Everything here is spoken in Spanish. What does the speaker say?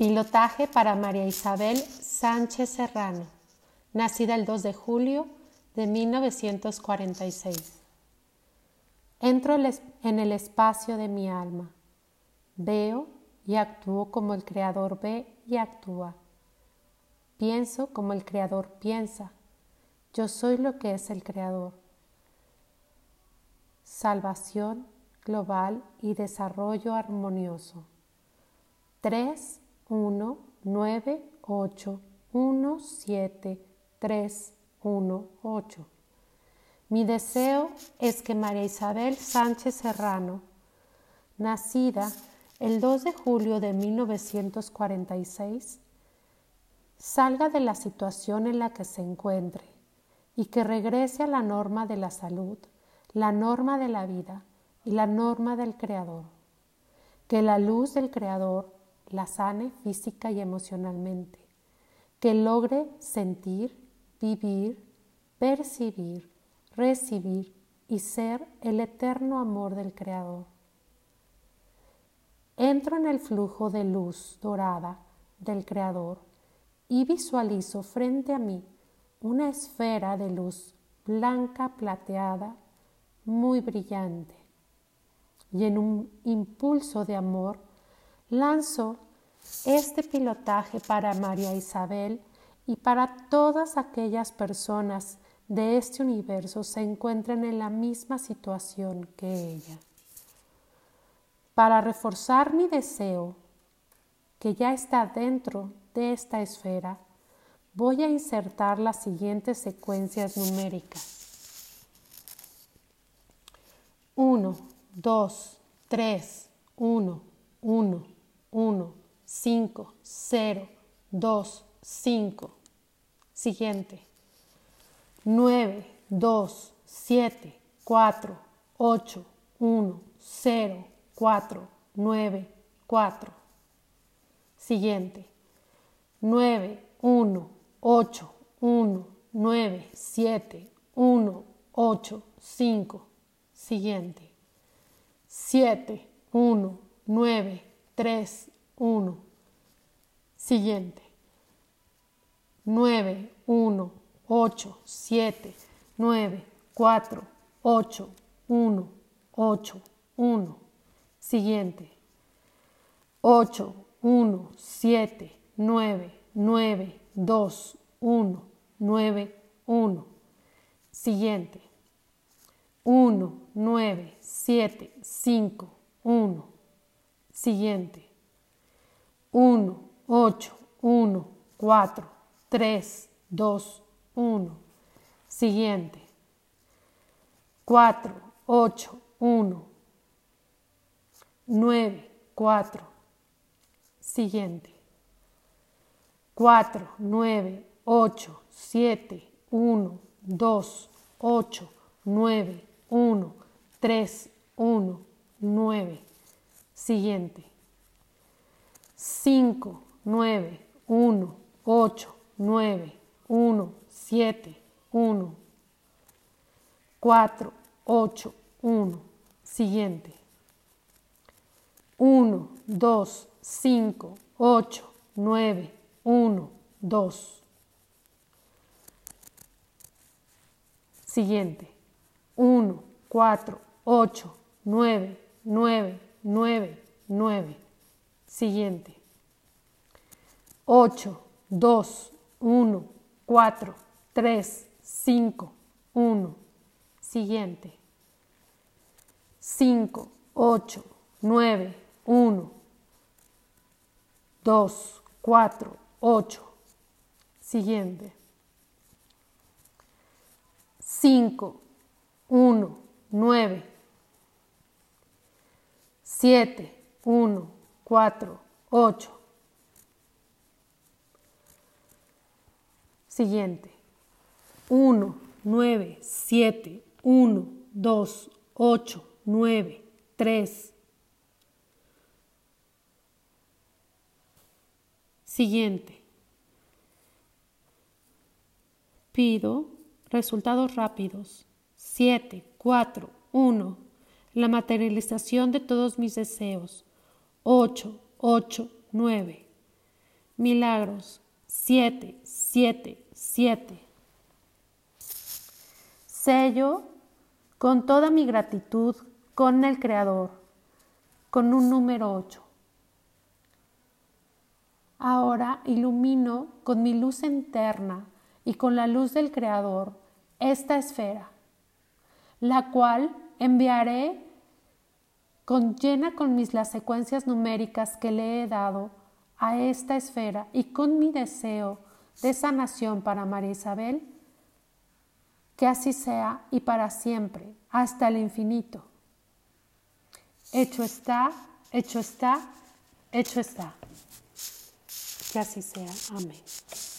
Pilotaje para María Isabel Sánchez Serrano, nacida el 2 de julio de 1946. Entro en el espacio de mi alma, veo y actúo como el Creador ve y actúa. Pienso como el Creador piensa. Yo soy lo que es el Creador. Salvación global y desarrollo armonioso. 3, 1, 9, 8, 1, 7, 3, 1, 8. Mi deseo es que María Isabel Sánchez Serrano, nacida el 2 de julio de 1946, salga de la situación en la que se encuentre y que regrese a la norma de la salud, la norma de la vida y la norma del Creador. Que la luz del Creador la sane física y emocionalmente. Que logre sentir, vivir, percibir, recibir y ser el eterno amor del Creador. Entro en el flujo de luz dorada del Creador y visualizo frente a mí una esfera de luz blanca plateada muy brillante y en un impulso de amor lanzo este pilotaje para María Isabel y para todas aquellas personas de este universo se encuentren en la misma situación que ella. Para reforzar mi deseo, que ya está dentro de esta esfera, voy a insertar las siguientes secuencias numéricas. 1, 2, 3, 1, 1, 1, 5, 0, 2, 5. Siguiente. 9, 2, 7, 4, 8, 1, 0, 4, 9, 4. Siguiente. 9, 1, 8, 1, 9, 7, 1, 8, 5. Siguiente. 7, 1, 9, 3, 1. Siguiente. 9, 1, 8, 7, 9, 4, 8, 1, 8, 1. Siguiente. 8, 1, 7, 9, 9, 2, 1, 9, 1. Siguiente. 1, 9, 7, 5, 1. Siguiente. 1, 8, 1, 4, 3, 2, 1. Siguiente. 4, 8, 1. 9, 4. Siguiente. 4, 9, 8, 7, 1, 2, 8, 9, 1, 3, 1, 9. Siguiente. 5, 9, 1, 8, 9, 1, 7, 1, 4, 8, 1. Siguiente. 1, 2, 5, 8, 9, 1, 2. Siguiente. 1, 4, 8, 9, 9, 9, 9. Siguiente. 8, 2, 1, 4, 3, 5, 1. Siguiente. 5, 8, 9, 1, 2, 4, 8. Siguiente. 5, 1, 9, 7, 1, 4, 8. Siguiente. 1, 9, 7, 1, 2, 8, 9, 3. Siguiente. Pido resultados rápidos. 7, 4, 1. La materialización de todos mis deseos. 8, 8, 9. milagros, siete, siete, siete. Sello con toda mi gratitud con el Creador, con un número 8. Ahora ilumino con mi luz interna y con la luz del Creador esta esfera, la cual enviaré con llena con mis las secuencias numéricas que le he dado a esta esfera y con mi deseo de sanación para María Isabel, que así sea y para siempre, hasta el infinito. Hecho está, hecho está, hecho está. Que así sea. Amén.